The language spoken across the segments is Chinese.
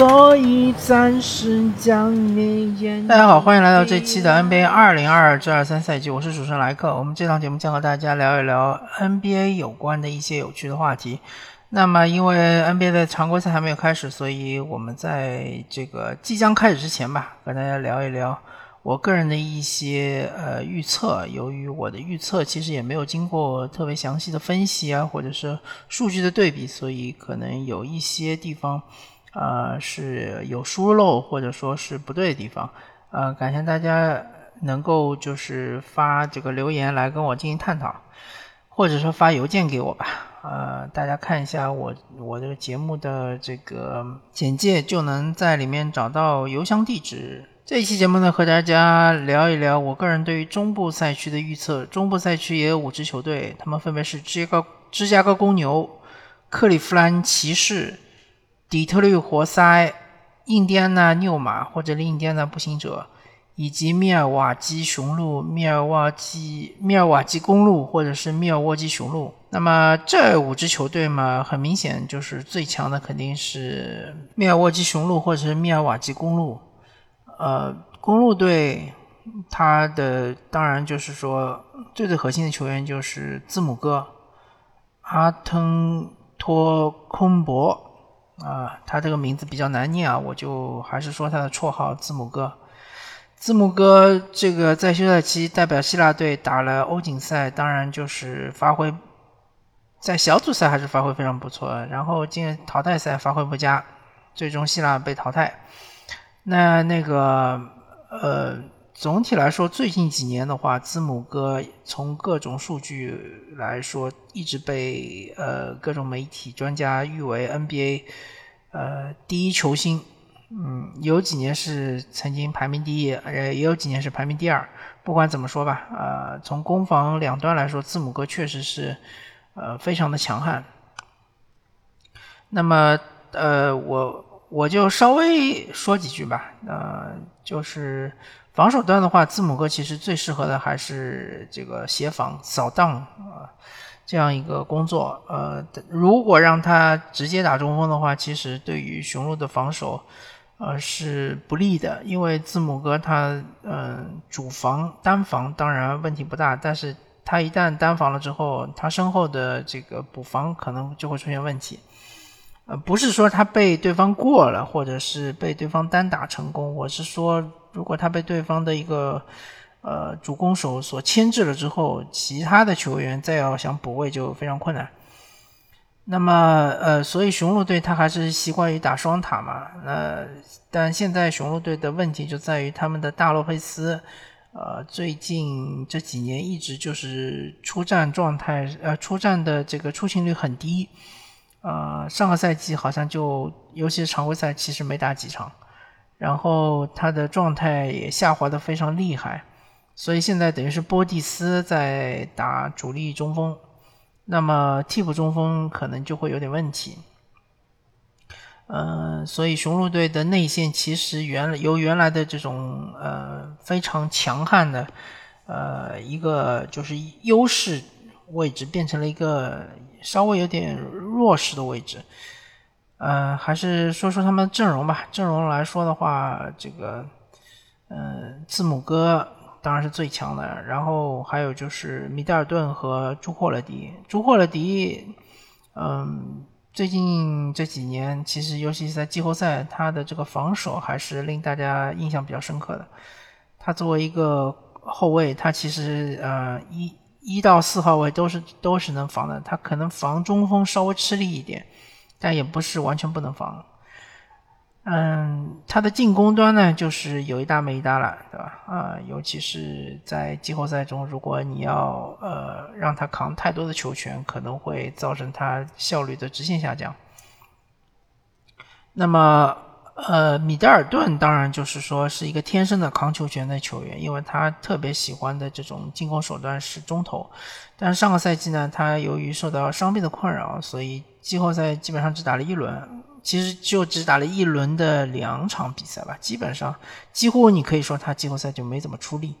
所以暂时将你眼。大家好，欢迎来到这期的 NBA 二零二二至二三赛季，我是主持人莱克。我们这档节目将和大家聊一聊 NBA 有关的一些有趣的话题。那么，因为 NBA 的常规赛还没有开始，所以我们在这个即将开始之前吧，和大家聊一聊。我个人的一些呃预测，由于我的预测其实也没有经过特别详细的分析啊，或者是数据的对比，所以可能有一些地方，呃是有疏漏或者说是不对的地方，呃，感谢大家能够就是发这个留言来跟我进行探讨，或者说发邮件给我吧，呃，大家看一下我我这个节目的这个简介，就能在里面找到邮箱地址。这一期节目呢，和大家聊一聊我个人对于中部赛区的预测。中部赛区也有五支球队，他们分别是芝加哥芝加哥公牛、克利夫兰骑士、底特律活塞、印第安纳纽马或者印第安纳步行者，以及密尔瓦基雄鹿、密尔瓦基密尔瓦基公路或者是密尔沃基雄鹿。那么这五支球队嘛，很明显就是最强的肯定是密尔沃基雄鹿或者是密尔瓦基公路。呃，公路队，他的当然就是说最最核心的球员就是字母哥阿滕托昆博啊，他这个名字比较难念啊，我就还是说他的绰号字母哥。字母哥这个在休赛期代表希腊队打了欧锦赛，当然就是发挥在小组赛还是发挥非常不错，然后进淘汰赛发挥不佳，最终希腊被淘汰。那那个呃，总体来说，最近几年的话，字母哥从各种数据来说，一直被呃各种媒体专家誉为 NBA 呃第一球星。嗯，有几年是曾经排名第一，呃，也有几年是排名第二。不管怎么说吧，呃，从攻防两端来说，字母哥确实是呃非常的强悍。那么呃我。我就稍微说几句吧，呃，就是防守端的话，字母哥其实最适合的还是这个协防、扫荡啊这样一个工作。呃，如果让他直接打中锋的话，其实对于雄鹿的防守，呃是不利的，因为字母哥他嗯主防单防当然问题不大，但是他一旦单防了之后，他身后的这个补防可能就会出现问题。呃，不是说他被对方过了，或者是被对方单打成功。我是说，如果他被对方的一个呃主攻手所牵制了之后，其他的球员再要想补位就非常困难。那么，呃，所以雄鹿队他还是习惯于打双塔嘛。那但现在雄鹿队的问题就在于他们的大洛佩斯，呃，最近这几年一直就是出战状态，呃，出战的这个出勤率很低。呃，上个赛季好像就，尤其是常规赛，其实没打几场，然后他的状态也下滑的非常厉害，所以现在等于是波蒂斯在打主力中锋，那么替补中锋可能就会有点问题。嗯，所以雄鹿队的内线其实原由原来的这种呃非常强悍的呃一个就是优势位置，变成了一个。稍微有点弱势的位置，呃，还是说说他们阵容吧。阵容来说的话，这个，嗯，字母哥当然是最强的，然后还有就是米德尔顿和朱霍勒迪。朱霍勒迪，嗯，最近这几年，其实尤其是在季后赛，他的这个防守还是令大家印象比较深刻的。他作为一个后卫，他其实呃一。一到四号位都是都是能防的，他可能防中锋稍微吃力一点，但也不是完全不能防。嗯，他的进攻端呢，就是有一搭没一搭了，对吧？啊，尤其是在季后赛中，如果你要呃让他扛太多的球权，可能会造成他效率的直线下降。那么。呃，米德尔顿当然就是说是一个天生的扛球权的球员，因为他特别喜欢的这种进攻手段是中投。但是上个赛季呢，他由于受到伤病的困扰，所以季后赛基本上只打了一轮，其实就只打了一轮的两场比赛吧，基本上几乎你可以说他季后赛就没怎么出力。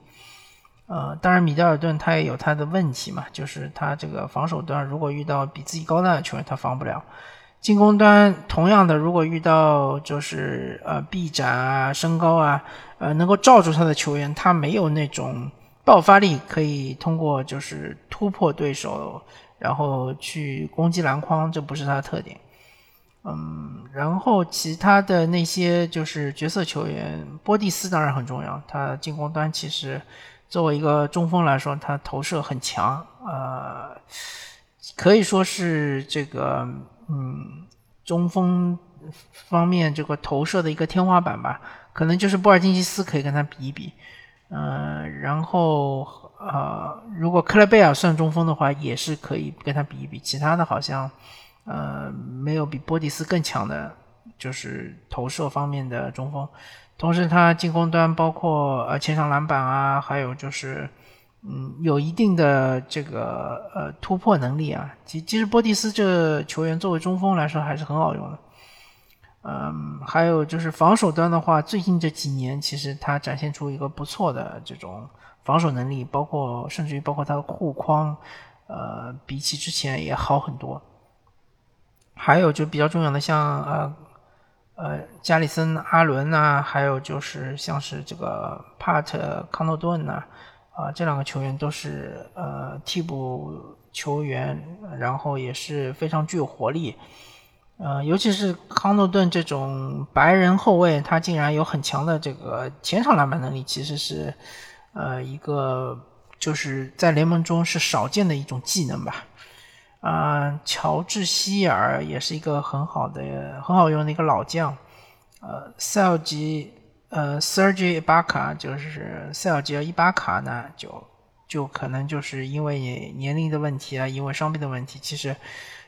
呃，当然米德尔顿他也有他的问题嘛，就是他这个防守端如果遇到比自己高大的球员，他防不了。进攻端同样的，如果遇到就是呃臂展啊、身高啊，呃能够罩住他的球员，他没有那种爆发力，可以通过就是突破对手，然后去攻击篮筐，这不是他的特点。嗯，然后其他的那些就是角色球员，波蒂斯当然很重要，他进攻端其实作为一个中锋来说，他投射很强，呃，可以说是这个。嗯，中锋方面这个投射的一个天花板吧，可能就是波尔津吉斯可以跟他比一比。嗯，然后呃，如果克莱贝尔算中锋的话，也是可以跟他比一比。其他的好像呃没有比波蒂斯更强的，就是投射方面的中锋。同时，他进攻端包括呃前场篮板啊，还有就是。嗯，有一定的这个呃突破能力啊。其其实波蒂斯这球员作为中锋来说还是很好用的。嗯，还有就是防守端的话，最近这几年其实他展现出一个不错的这种防守能力，包括甚至于包括他的护框，呃，比起之前也好很多。还有就比较重要的像呃呃加里森阿伦呐，还有就是像是这个帕特康诺顿呐。啊，这两个球员都是呃替补球员，然后也是非常具有活力。呃，尤其是康诺顿这种白人后卫，他竟然有很强的这个前场篮板能力，其实是呃一个就是在联盟中是少见的一种技能吧。啊，乔治希尔也是一个很好的、很好用的一个老将。呃，塞尔吉。呃，Sergey i b a k a 就是塞尔吉奥伊巴卡呢，就就可能就是因为年龄的问题啊，因为伤病的问题，其实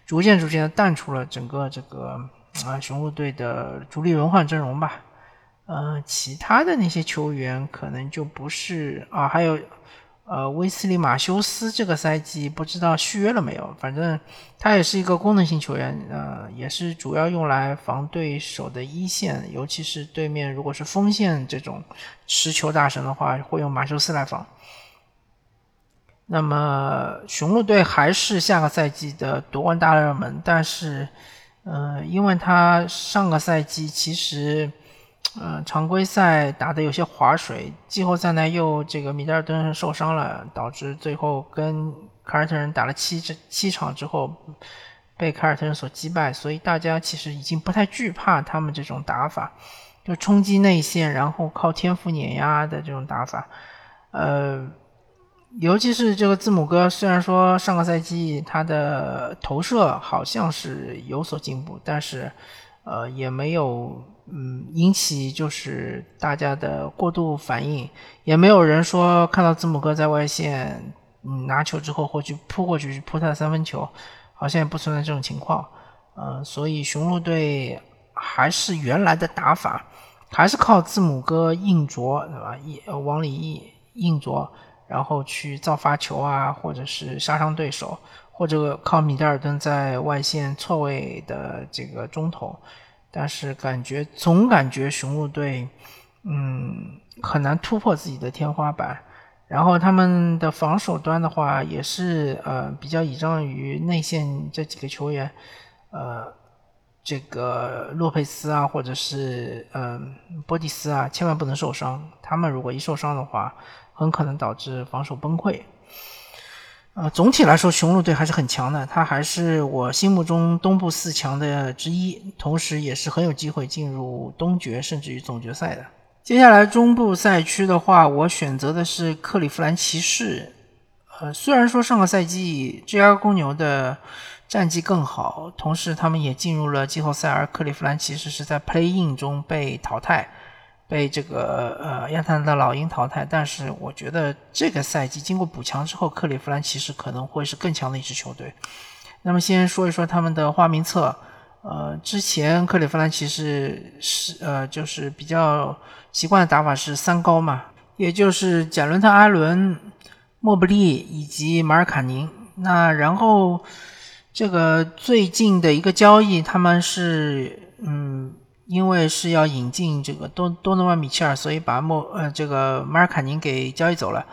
逐渐逐渐的淡出了整个这个啊雄鹿队的主力轮换阵容吧。呃，其他的那些球员可能就不是啊，还有。呃，威斯利·马修斯这个赛季不知道续约了没有，反正他也是一个功能性球员，呃，也是主要用来防对手的一线，尤其是对面如果是锋线这种持球大神的话，会用马修斯来防。那么雄鹿队还是下个赛季的夺冠大热门，但是，呃，因为他上个赛季其实。嗯，常规赛打得有些划水，季后赛呢又这个米德尔顿受伤了，导致最后跟凯尔特人打了七七场之后被凯尔特人所击败，所以大家其实已经不太惧怕他们这种打法，就冲击内线，然后靠天赋碾压的这种打法。呃，尤其是这个字母哥，虽然说上个赛季他的投射好像是有所进步，但是呃也没有。嗯，引起就是大家的过度反应，也没有人说看到字母哥在外线，嗯，拿球之后或去扑过去去扑他的三分球，好像也不存在这种情况。嗯，所以雄鹿队还是原来的打法，还是靠字母哥硬着，对吧？一往里硬硬着，然后去造发球啊，或者是杀伤对手，或者靠米德尔顿在外线错位的这个中投。但是感觉总感觉雄鹿队，嗯，很难突破自己的天花板。然后他们的防守端的话，也是呃比较倚仗于内线这几个球员，呃，这个洛佩斯啊，或者是嗯波蒂斯啊，千万不能受伤。他们如果一受伤的话，很可能导致防守崩溃。呃，总体来说，雄鹿队还是很强的，他还是我心目中东部四强的之一，同时也是很有机会进入东决甚至于总决赛的。接下来中部赛区的话，我选择的是克利夫兰骑士。呃，虽然说上个赛季 G R 公牛的战绩更好，同时他们也进入了季后赛，而克利夫兰骑士是在 Play In 中被淘汰。被这个呃亚特兰大老鹰淘汰，但是我觉得这个赛季经过补强之后，克利夫兰骑士可能会是更强的一支球队。那么先说一说他们的花名册，呃，之前克利夫兰骑士是呃就是比较习惯的打法是三高嘛，也就是贾伦特·阿伦、莫布利以及马尔卡宁。那然后这个最近的一个交易，他们是嗯。因为是要引进这个多多诺万米切尔，所以把莫呃这个马尔卡宁给交易走了，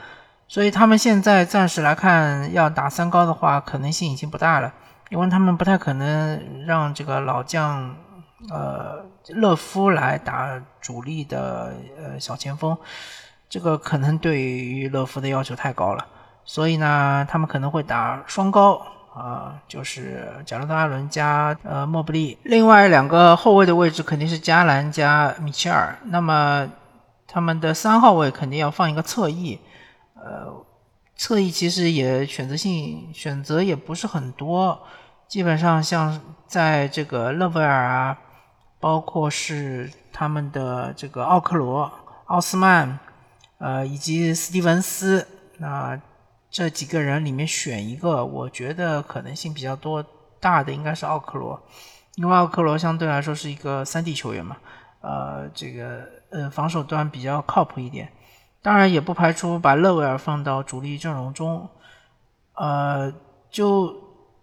所以他们现在暂时来看要打三高的话，可能性已经不大了。因为他们不太可能让这个老将呃勒夫来打主力的呃小前锋，这个可能对于勒夫的要求太高了，所以呢，他们可能会打双高。啊，就是贾洛特·阿伦加呃莫布利，另外两个后卫的位置肯定是加兰加米切尔。那么他们的三号位肯定要放一个侧翼，呃，侧翼其实也选择性选择也不是很多，基本上像在这个勒维尔啊，包括是他们的这个奥克罗、奥斯曼，呃，以及斯蒂文斯，那。这几个人里面选一个，我觉得可能性比较多大的应该是奥克罗，因为奥克罗相对来说是一个三 D 球员嘛，呃，这个呃防守端比较靠谱一点。当然也不排除把勒维尔放到主力阵容中，呃，就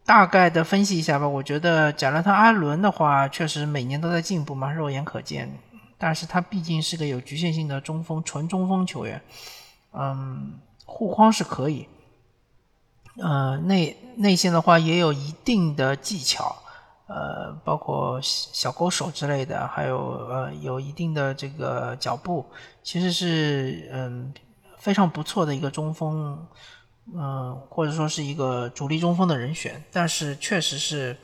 大概的分析一下吧。我觉得贾勒特阿伦的话，确实每年都在进步嘛，肉眼可见。但是他毕竟是个有局限性的中锋，纯中锋球员，嗯，护框是可以。呃，内内线的话也有一定的技巧，呃，包括小勾手之类的，还有呃，有一定的这个脚步，其实是嗯非常不错的一个中锋，嗯，或者说是一个主力中锋的人选。但是确实是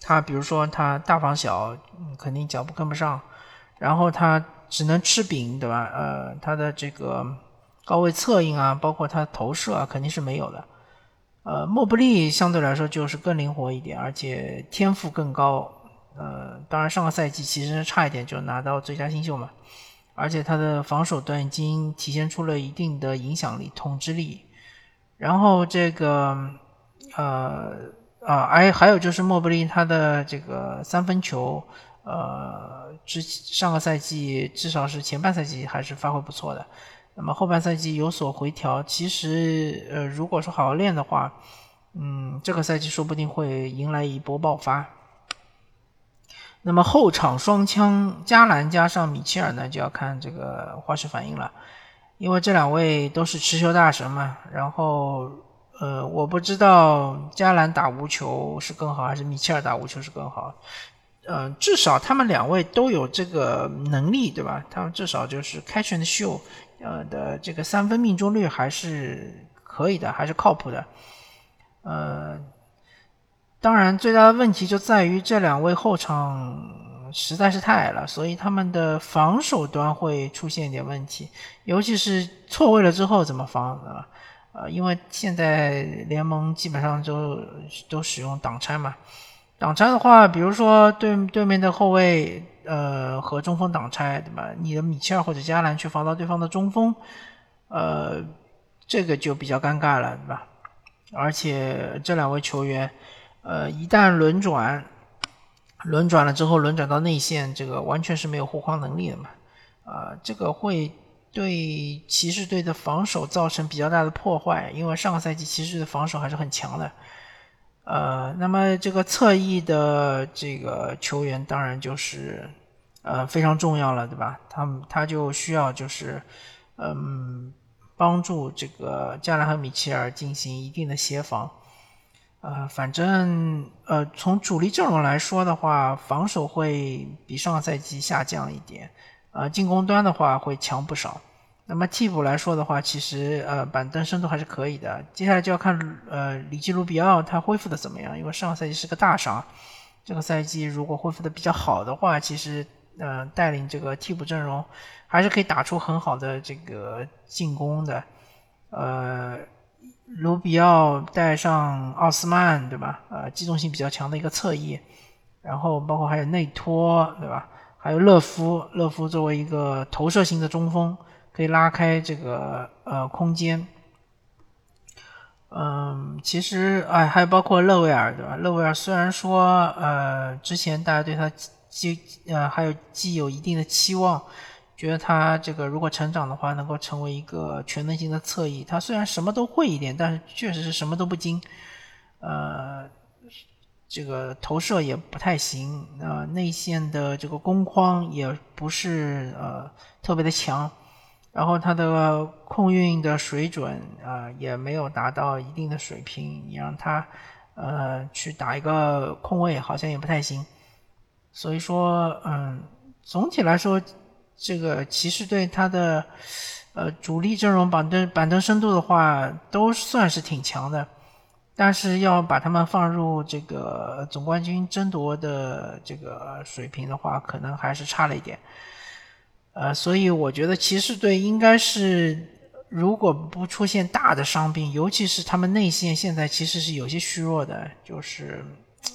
他，比如说他大防小，肯定脚步跟不上，然后他只能吃饼，对吧？呃，他的这个高位策应啊，包括他投射啊，肯定是没有的。呃，莫布利相对来说就是更灵活一点，而且天赋更高。呃，当然上个赛季其实差一点就拿到最佳新秀嘛，而且他的防守端已经体现出了一定的影响力、统治力。然后这个呃啊，还还有就是莫布利他的这个三分球，呃，之上个赛季至少是前半赛季还是发挥不错的。那么后半赛季有所回调，其实呃，如果说好好练的话，嗯，这个赛季说不定会迎来一波爆发。那么后场双枪加兰加上米切尔呢，就要看这个化学反应了，因为这两位都是持球大神嘛。然后呃，我不知道加兰打无球是更好，还是米切尔打无球是更好。嗯，至少他们两位都有这个能力，对吧？他们至少就是开拳的秀。呃的这个三分命中率还是可以的，还是靠谱的。呃，当然最大的问题就在于这两位后场实在是太矮了，所以他们的防守端会出现一点问题，尤其是错位了之后怎么防啊？呃，因为现在联盟基本上都都使用挡拆嘛，挡拆的话，比如说对对面的后卫。呃，和中锋挡拆，对吧？你的米切尔或者加兰去防到对方的中锋，呃，这个就比较尴尬了，对吧？而且这两位球员，呃，一旦轮转，轮转了之后，轮转到内线，这个完全是没有护框能力的嘛，啊，这个会对骑士队的防守造成比较大的破坏，因为上个赛季骑士队的防守还是很强的。呃，那么这个侧翼的这个球员，当然就是。呃，非常重要了，对吧？他们他就需要就是，嗯，帮助这个加兰和米切尔进行一定的协防。呃，反正呃，从主力阵容来说的话，防守会比上赛季下降一点，呃，进攻端的话会强不少。那么替补来说的话，其实呃，板凳深度还是可以的。接下来就要看呃，里基卢比奥他恢复的怎么样，因为上个赛季是个大伤，这个赛季如果恢复的比较好的话，其实。呃，带领这个替补阵容还是可以打出很好的这个进攻的。呃，卢比奥带上奥斯曼，对吧？呃，机动性比较强的一个侧翼，然后包括还有内托，对吧？还有勒夫，勒夫作为一个投射型的中锋，可以拉开这个呃空间。嗯，其实哎，还有包括勒维尔，对吧？勒维尔虽然说呃，之前大家对他。既呃还有既有一定的期望，觉得他这个如果成长的话，能够成为一个全能型的侧翼。他虽然什么都会一点，但是确实是什么都不精。呃，这个投射也不太行，呃，内线的这个攻框也不是呃特别的强，然后他的控运的水准啊也没有达到一定的水平。你让他呃，去打一个控卫好像也不太行。所以说，嗯，总体来说，这个骑士队他的呃主力阵容板凳板凳深度的话，都算是挺强的。但是要把他们放入这个总冠军争夺的这个水平的话，可能还是差了一点。呃，所以我觉得骑士队应该是，如果不出现大的伤病，尤其是他们内线现在其实是有些虚弱的，就是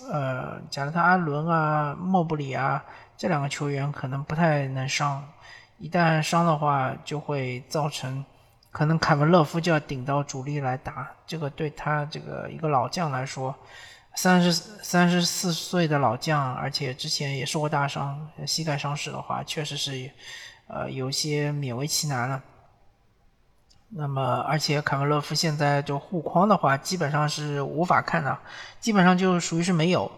呃，贾纳特·阿伦啊、莫布里啊这两个球员可能不太能伤，一旦伤的话，就会造成。可能凯文·勒夫就要顶到主力来打，这个对他这个一个老将来说，三十三十四岁的老将，而且之前也受过大伤，膝盖伤势的话，确实是，呃，有些勉为其难了。那么，而且凯文·勒夫现在就护框的话，基本上是无法看的，基本上就属于是没有。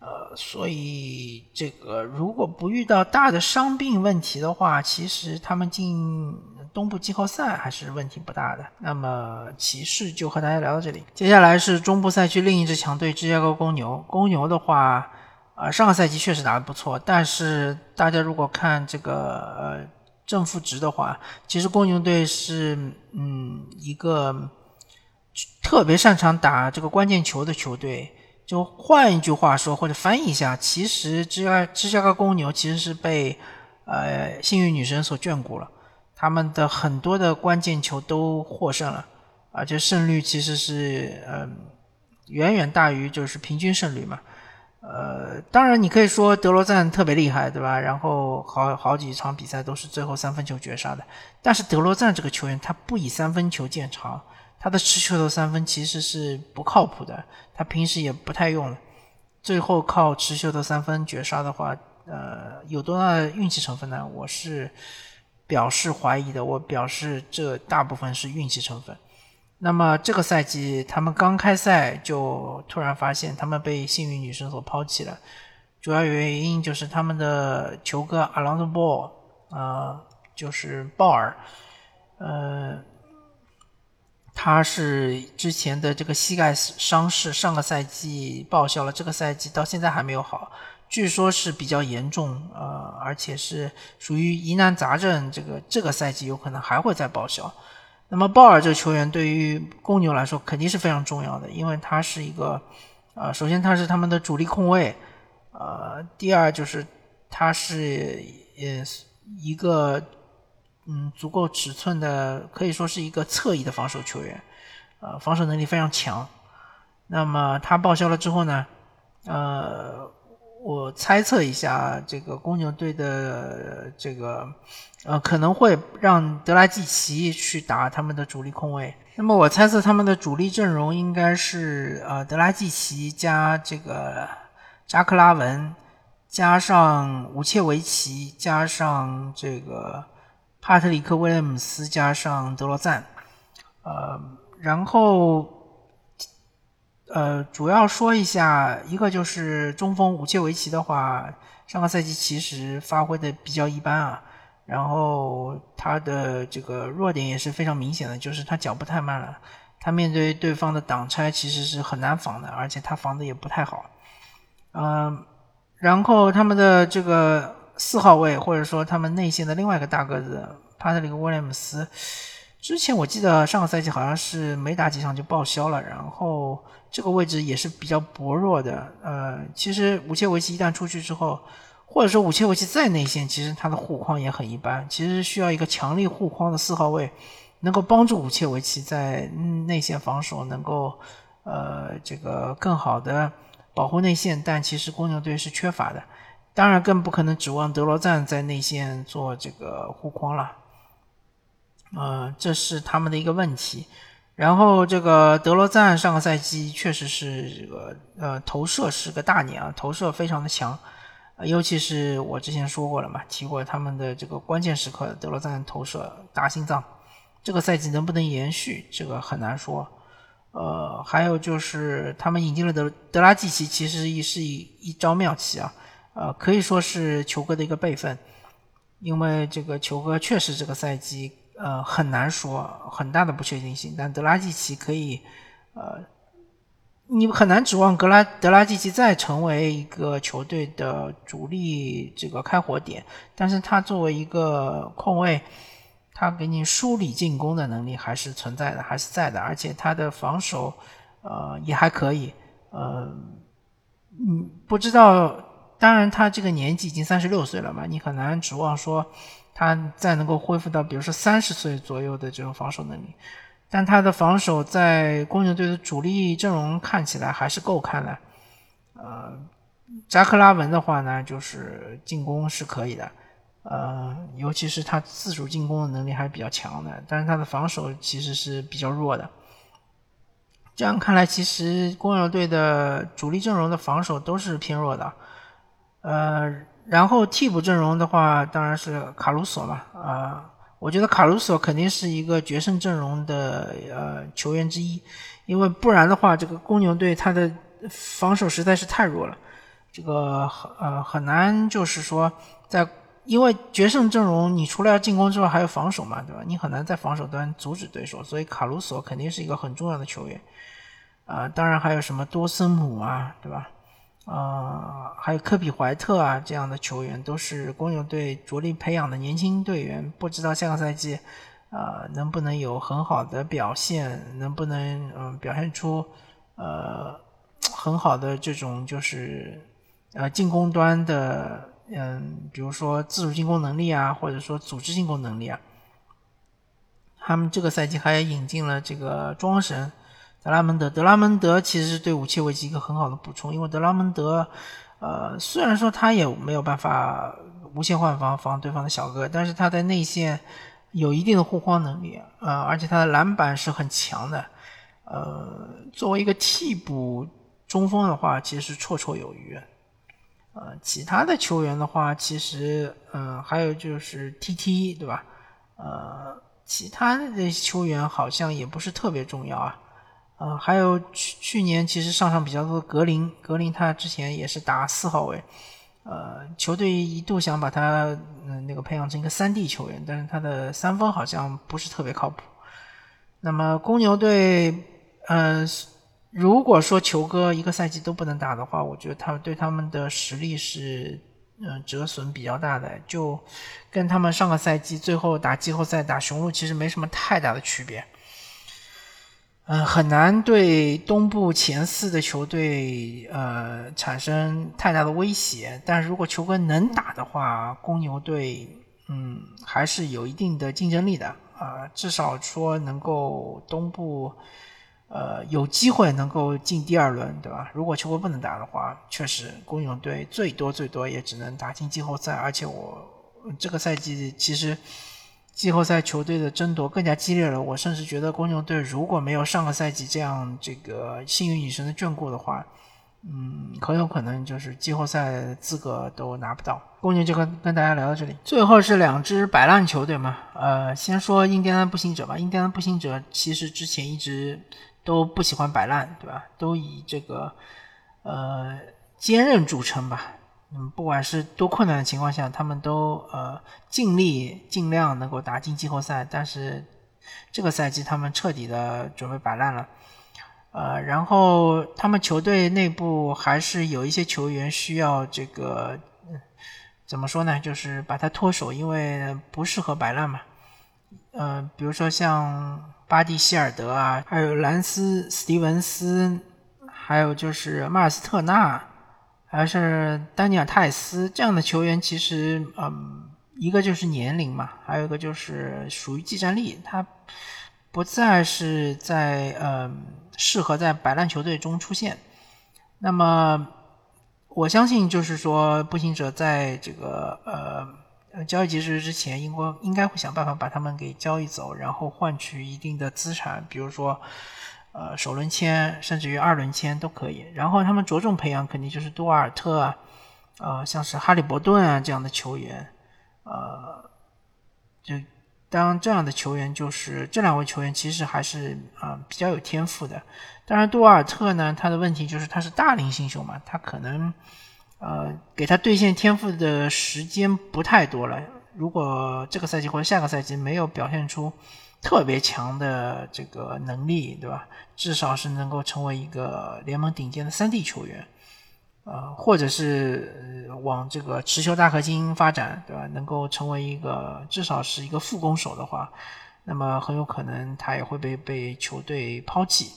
呃，所以这个如果不遇到大的伤病问题的话，其实他们进东部季后赛还是问题不大的。那么骑士就和大家聊到这里，接下来是中部赛区另一支强队芝加哥公牛。公牛的话，呃，上个赛季确实打得不错，但是大家如果看这个呃正负值的话，其实公牛队是嗯一个特别擅长打这个关键球的球队。就换一句话说，或者翻译一下，其实芝加芝加哥公牛其实是被呃幸运女神所眷顾了，他们的很多的关键球都获胜了，而且胜率其实是嗯远远大于就是平均胜率嘛。呃，当然你可以说德罗赞特别厉害，对吧？然后好好几场比赛都是最后三分球绝杀的，但是德罗赞这个球员他不以三分球见长。他的持球的三分其实是不靠谱的，他平时也不太用，最后靠持球的三分绝杀的话，呃，有多大运气成分呢？我是表示怀疑的，我表示这大部分是运气成分。那么这个赛季他们刚开赛就突然发现他们被幸运女神所抛弃了，主要原因就是他们的球哥阿朗多·鲍呃，就是鲍尔，呃。他是之前的这个膝盖伤势，上个赛季报销了，这个赛季到现在还没有好，据说是比较严重，呃，而且是属于疑难杂症，这个这个赛季有可能还会再报销。那么鲍尔这个球员对于公牛来说肯定是非常重要的，因为他是一个，呃，首先他是他们的主力控卫，呃，第二就是他是呃一个。嗯，足够尺寸的，可以说是一个侧翼的防守球员，呃，防守能力非常强。那么他报销了之后呢，呃，我猜测一下，这个公牛队的这个，呃，可能会让德拉季奇去打他们的主力控卫。那么我猜测他们的主力阵容应该是，呃，德拉季奇加这个扎克拉文，加上吴切维奇，加上这个。帕特里克·威廉姆斯加上德罗赞，呃，然后，呃，主要说一下，一个就是中锋武切维奇的话，上个赛季其实发挥的比较一般啊，然后他的这个弱点也是非常明显的，就是他脚步太慢了，他面对对方的挡拆其实是很难防的，而且他防的也不太好，嗯，然后他们的这个。四号位，或者说他们内线的另外一个大个子帕特里克·威廉姆斯，之前我记得上个赛季好像是没打几场就报销了，然后这个位置也是比较薄弱的。呃，其实武切维奇一旦出去之后，或者说武切维奇在内线，其实他的护框也很一般。其实需要一个强力护框的四号位，能够帮助武切维奇在内线防守能够呃这个更好的保护内线，但其实公牛队是缺乏的。当然，更不可能指望德罗赞在内线做这个护框了，呃，这是他们的一个问题。然后，这个德罗赞上个赛季确实是这个呃投射是个大年啊，投射非常的强，尤其是我之前说过了嘛，提过他们的这个关键时刻，德罗赞投射大心脏。这个赛季能不能延续，这个很难说。呃，还有就是他们引进了德德拉季奇，其实也是一一招妙棋啊。呃，可以说是球哥的一个备份，因为这个球哥确实这个赛季呃很难说，很大的不确定性。但德拉季奇可以呃你很难指望格拉德拉季奇再成为一个球队的主力这个开火点，但是他作为一个控卫，他给你梳理进攻的能力还是存在的，还是在的，而且他的防守，呃，也还可以，呃，嗯，不知道，当然他这个年纪已经三十六岁了嘛，你很难指望说他再能够恢复到比如说三十岁左右的这种防守能力。但他的防守在公牛队的主力阵容看起来还是够看的，呃，扎克拉文的话呢，就是进攻是可以的，呃，尤其是他自主进攻的能力还是比较强的，但是他的防守其实是比较弱的。这样看来，其实公牛队的主力阵容的防守都是偏弱的，呃，然后替补阵容的话，当然是卡鲁索嘛，啊。我觉得卡鲁索肯定是一个决胜阵容的呃球员之一，因为不然的话，这个公牛队他的防守实在是太弱了，这个呃很难就是说在因为决胜阵容你除了要进攻之外还有防守嘛，对吧？你很难在防守端阻止对手，所以卡鲁索肯定是一个很重要的球员，啊，当然还有什么多森姆啊，对吧？呃，还有科比怀特啊这样的球员，都是公牛队着力培养的年轻队员。不知道下个赛季，呃，能不能有很好的表现，能不能嗯表现出呃很好的这种就是呃进攻端的嗯，比如说自主进攻能力啊，或者说组织进攻能力啊。他们这个赛季还引进了这个庄神。德拉蒙德，德拉蒙德其实是对武切维奇一个很好的补充，因为德拉蒙德，呃，虽然说他也没有办法无限换防防对方的小哥，但是他在内线有一定的护框能力，呃，而且他的篮板是很强的，呃，作为一个替补中锋的话，其实是绰绰有余。呃，其他的球员的话，其实，嗯，还有就是 T T，对吧？呃，其他的球员好像也不是特别重要啊。呃，还有去去年其实上场比较多的格林，格林他之前也是打四号位，呃，球队一度想把他嗯那个培养成一个三 D 球员，但是他的三分好像不是特别靠谱。那么公牛队，呃，如果说球哥一个赛季都不能打的话，我觉得他对他们的实力是嗯折损比较大的，就跟他们上个赛季最后打季后赛打雄鹿其实没什么太大的区别。嗯，很难对东部前四的球队呃产生太大的威胁。但如果球哥能打的话，公牛队嗯还是有一定的竞争力的啊，至少说能够东部呃有机会能够进第二轮，对吧？如果球哥不能打的话，确实公牛队最多最多也只能打进季后赛。而且我这个赛季其实。季后赛球队的争夺更加激烈了，我甚至觉得公牛队如果没有上个赛季这样这个幸运女神的眷顾的话，嗯，很有可能就是季后赛资格都拿不到。公牛就跟跟大家聊到这里，最后是两支摆烂球队嘛，呃，先说印第安步行者吧。印第安步行者其实之前一直都不喜欢摆烂，对吧？都以这个呃坚韧著称吧。嗯，不管是多困难的情况下，他们都呃尽力尽量能够打进季后赛。但是这个赛季他们彻底的准备摆烂了，呃，然后他们球队内部还是有一些球员需要这个怎么说呢？就是把他脱手，因为不适合摆烂嘛。呃，比如说像巴蒂希尔德啊，还有兰斯斯蒂文斯，还有就是马尔斯特纳。还是丹尼尔泰斯这样的球员，其实，嗯，一个就是年龄嘛，还有一个就是属于技战力，他不再是在呃适合在摆烂球队中出现。那么，我相信就是说，步行者在这个呃交易截止之前，应该应该会想办法把他们给交易走，然后换取一定的资产，比如说。呃，首轮签甚至于二轮签都可以。然后他们着重培养，肯定就是多瓦尔特啊，呃，像是哈利伯顿啊这样的球员。呃，就当这样的球员，就是这两位球员其实还是啊比较有天赋的。当然，多瓦尔特呢，他的问题就是他是大龄新秀嘛，他可能呃给他兑现天赋的时间不太多了。如果这个赛季或者下个赛季没有表现出。特别强的这个能力，对吧？至少是能够成为一个联盟顶尖的三 D 球员，呃，或者是往这个持球大核心发展，对吧？能够成为一个至少是一个副攻手的话，那么很有可能他也会被被球队抛弃。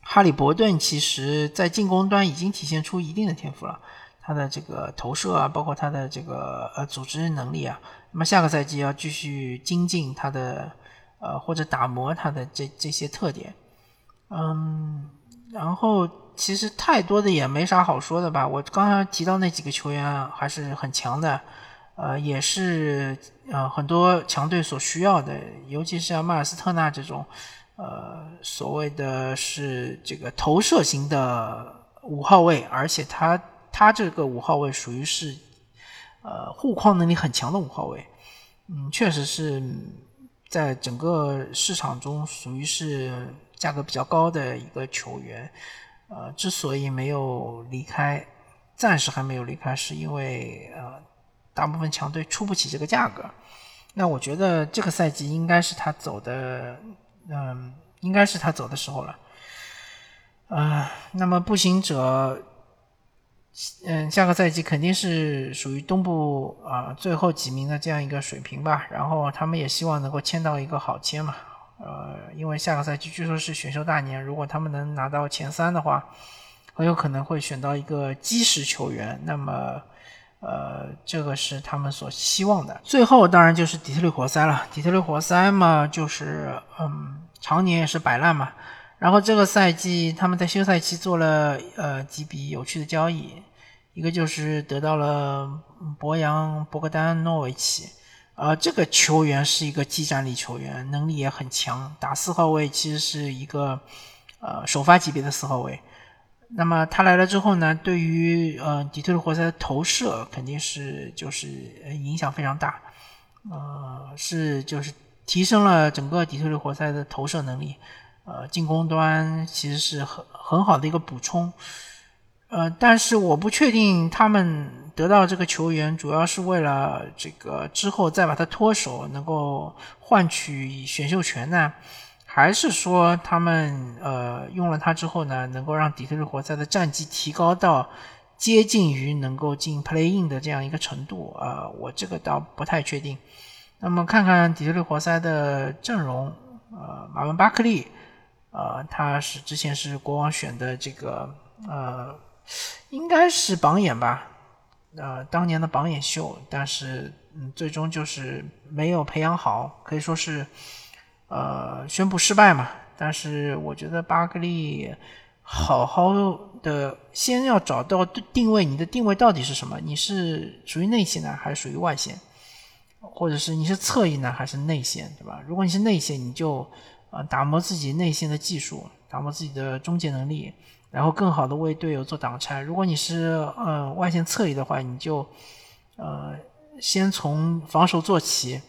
哈利伯顿其实在进攻端已经体现出一定的天赋了，他的这个投射啊，包括他的这个呃组织能力啊，那么下个赛季要继续精进他的呃或者打磨他的这这些特点，嗯，然后其实太多的也没啥好说的吧，我刚刚提到那几个球员还是很强的，呃，也是呃很多强队所需要的，尤其是像迈尔斯特纳这种。呃，所谓的是这个投射型的五号位，而且他他这个五号位属于是呃护框能力很强的五号位，嗯，确实是在整个市场中属于是价格比较高的一个球员。呃，之所以没有离开，暂时还没有离开，是因为呃大部分强队出不起这个价格。那我觉得这个赛季应该是他走的。嗯，应该是他走的时候了。啊，那么步行者，嗯，下个赛季肯定是属于东部啊最后几名的这样一个水平吧。然后他们也希望能够签到一个好签嘛。呃，因为下个赛季据说是选秀大年，如果他们能拿到前三的话，很有可能会选到一个基石球员。那么。呃，这个是他们所希望的。最后当然就是底特律活塞了。底特律活塞嘛，就是嗯，常年也是摆烂嘛。然后这个赛季他们在休赛期做了呃几笔有趣的交易，一个就是得到了博扬·博格丹诺维奇，呃，这个球员是一个技战力球员，能力也很强，打四号位其实是一个呃首发级别的四号位。那么他来了之后呢，对于呃底特律活塞的投射肯定是就是影响非常大，呃是就是提升了整个底特律活塞的投射能力，呃进攻端其实是很很好的一个补充，呃但是我不确定他们得到这个球员主要是为了这个之后再把他脱手能够换取选秀权呢。还是说他们呃用了它之后呢，能够让底特律活塞的战绩提高到接近于能够进 Play In 的这样一个程度啊？我这个倒不太确定。那么看看底特律活塞的阵容，呃，马文巴克利，呃，他是之前是国王选的这个呃，应该是榜眼吧？呃，当年的榜眼秀，但是嗯，最终就是没有培养好，可以说是。呃，宣布失败嘛？但是我觉得巴克利好好的先要找到定位，你的定位到底是什么？你是属于内线呢，还是属于外线？或者是你是侧翼呢，还是内线，对吧？如果你是内线，你就呃打磨自己内线的技术，打磨自己的终结能力，然后更好的为队友做挡拆。如果你是呃外线侧翼的话，你就呃先从防守做起。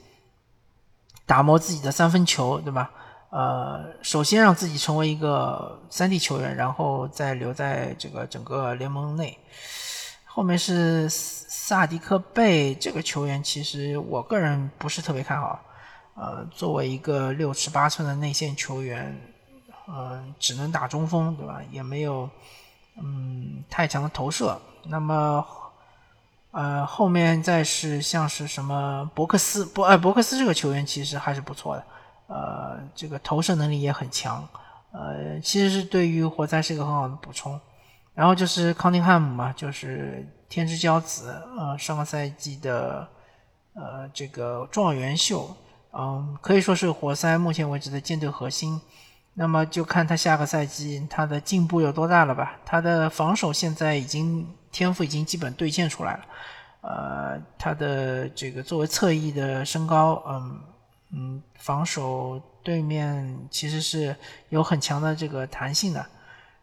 打磨自己的三分球，对吧？呃，首先让自己成为一个三 D 球员，然后再留在这个整个联盟内。后面是萨迪克贝这个球员，其实我个人不是特别看好。呃，作为一个六尺八寸的内线球员，呃，只能打中锋，对吧？也没有嗯太强的投射。那么。呃，后面再是像是什么博克斯，博哎博克斯这个球员其实还是不错的，呃，这个投射能力也很强，呃，其实是对于活塞是一个很好的补充。然后就是康宁汉姆嘛，就是天之骄子，呃，上个赛季的呃这个状元秀，嗯，可以说是活塞目前为止的舰队核心。那么就看他下个赛季他的进步有多大了吧？他的防守现在已经天赋已经基本兑现出来了，呃，他的这个作为侧翼的身高，嗯嗯，防守对面其实是有很强的这个弹性的，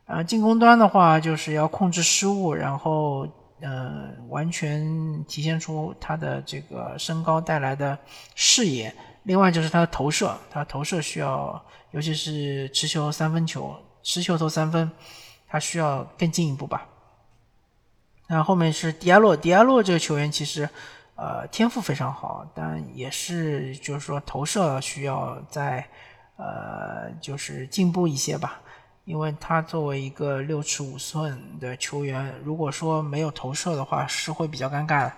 呃，进攻端的话就是要控制失误，然后呃，完全体现出他的这个身高带来的视野。另外就是他的投射，他投射需要，尤其是持球三分球，持球投三分，他需要更进一步吧。那后面是迪亚洛，迪亚洛这个球员其实，呃，天赋非常好，但也是就是说投射需要再呃就是进步一些吧。因为他作为一个六尺五寸的球员，如果说没有投射的话，是会比较尴尬的。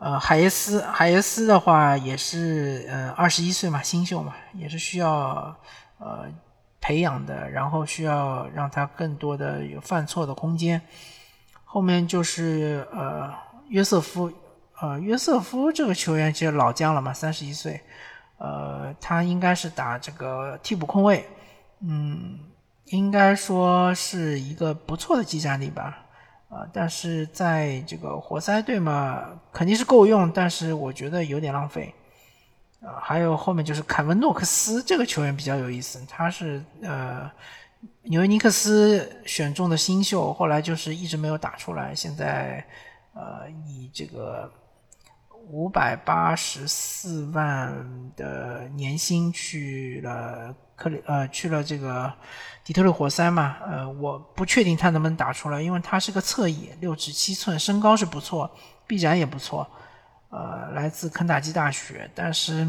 呃，海耶斯，海耶斯的话也是，呃，二十一岁嘛，新秀嘛，也是需要呃培养的，然后需要让他更多的有犯错的空间。后面就是呃约瑟夫，呃约瑟夫这个球员其实老将了嘛，三十一岁，呃，他应该是打这个替补控卫，嗯。应该说是一个不错的技战力吧，啊，但是在这个活塞队嘛，肯定是够用，但是我觉得有点浪费，啊，还有后面就是凯文诺克斯这个球员比较有意思，他是呃纽约尼克斯选中的新秀，后来就是一直没有打出来，现在呃以这个五百八十四万的年薪去了。克里呃去了这个底特律活塞嘛，呃我不确定他能不能打出来，因为他是个侧翼，六尺七寸，身高是不错，臂展也不错，呃来自肯塔基大学，但是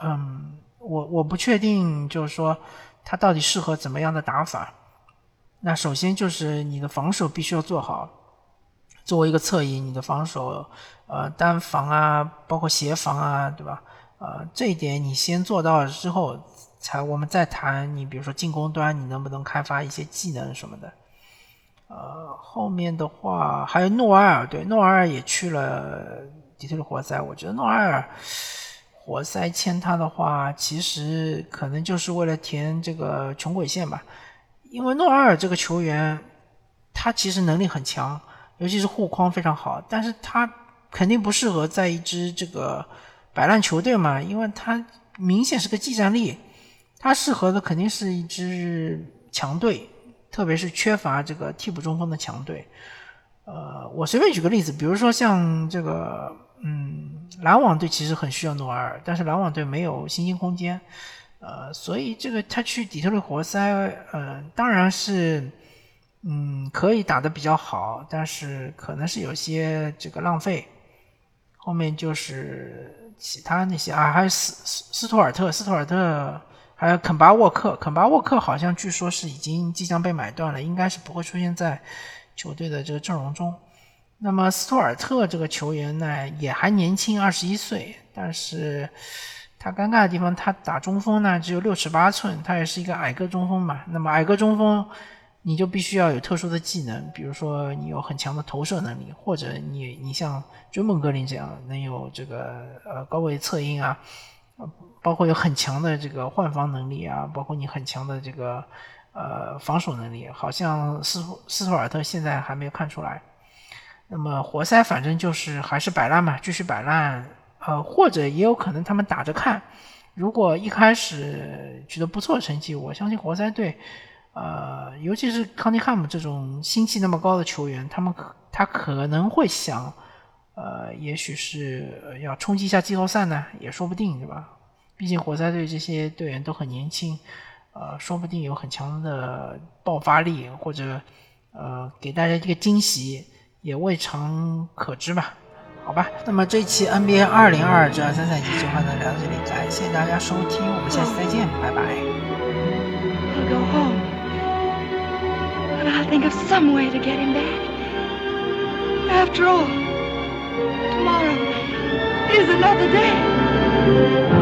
嗯我我不确定就是说他到底适合怎么样的打法。那首先就是你的防守必须要做好，作为一个侧翼，你的防守呃单防啊，包括协防啊，对吧？呃这一点你先做到了之后。才我们再谈你，比如说进攻端，你能不能开发一些技能什么的？呃，后面的话还有诺埃尔，对，诺埃尔也去了底特律活塞。我觉得诺埃尔活塞签他的话，其实可能就是为了填这个穷鬼线吧。因为诺埃尔这个球员，他其实能力很强，尤其是护框非常好，但是他肯定不适合在一支这个摆烂球队嘛，因为他明显是个技战力。他适合的肯定是一支强队，特别是缺乏这个替补中锋的强队。呃，我随便举个例子，比如说像这个，嗯，篮网队其实很需要诺瓦尔，但是篮网队没有薪金空间，呃，所以这个他去底特律活塞，呃，当然是，嗯，可以打得比较好，但是可能是有些这个浪费。后面就是其他那些啊，还有斯斯斯图尔特，斯图尔特。还有肯巴沃克，肯巴沃克好像据说是已经即将被买断了，应该是不会出现在球队的这个阵容中。那么斯图尔特这个球员呢，也还年轻，二十一岁，但是他尴尬的地方，他打中锋呢只有六尺八寸，他也是一个矮个中锋嘛。那么矮个中锋，你就必须要有特殊的技能，比如说你有很强的投射能力，或者你你像追梦格林这样能有这个呃高位策应啊。包括有很强的这个换防能力啊，包括你很强的这个呃防守能力，好像斯斯图尔特现在还没有看出来。那么活塞反正就是还是摆烂嘛，继续摆烂，呃，或者也有可能他们打着看。如果一开始取得不错的成绩，我相信活塞队，呃，尤其是康尼汉姆这种心气那么高的球员，他们可他可能会想。呃，也许是要冲击一下季后赛呢，也说不定，对吧？毕竟活塞队这些队员都很年轻，呃，说不定有很强的爆发力，或者呃，给大家一个惊喜，也未尝可知吧？好吧，那么这期 NBA 二零二二至二三赛季就和大家聊到这里，感谢大家收听，我们下期再见，拜拜。I'll think of some way to get him back. After all, Tomorrow is another day.